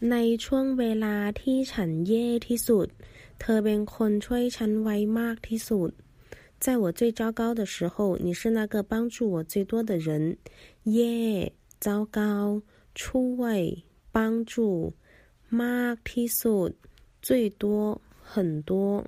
在我最糟糕的时候，你是那个帮助我最多的人。耶，糟糕，出位，帮助，maxi sud，最多很多。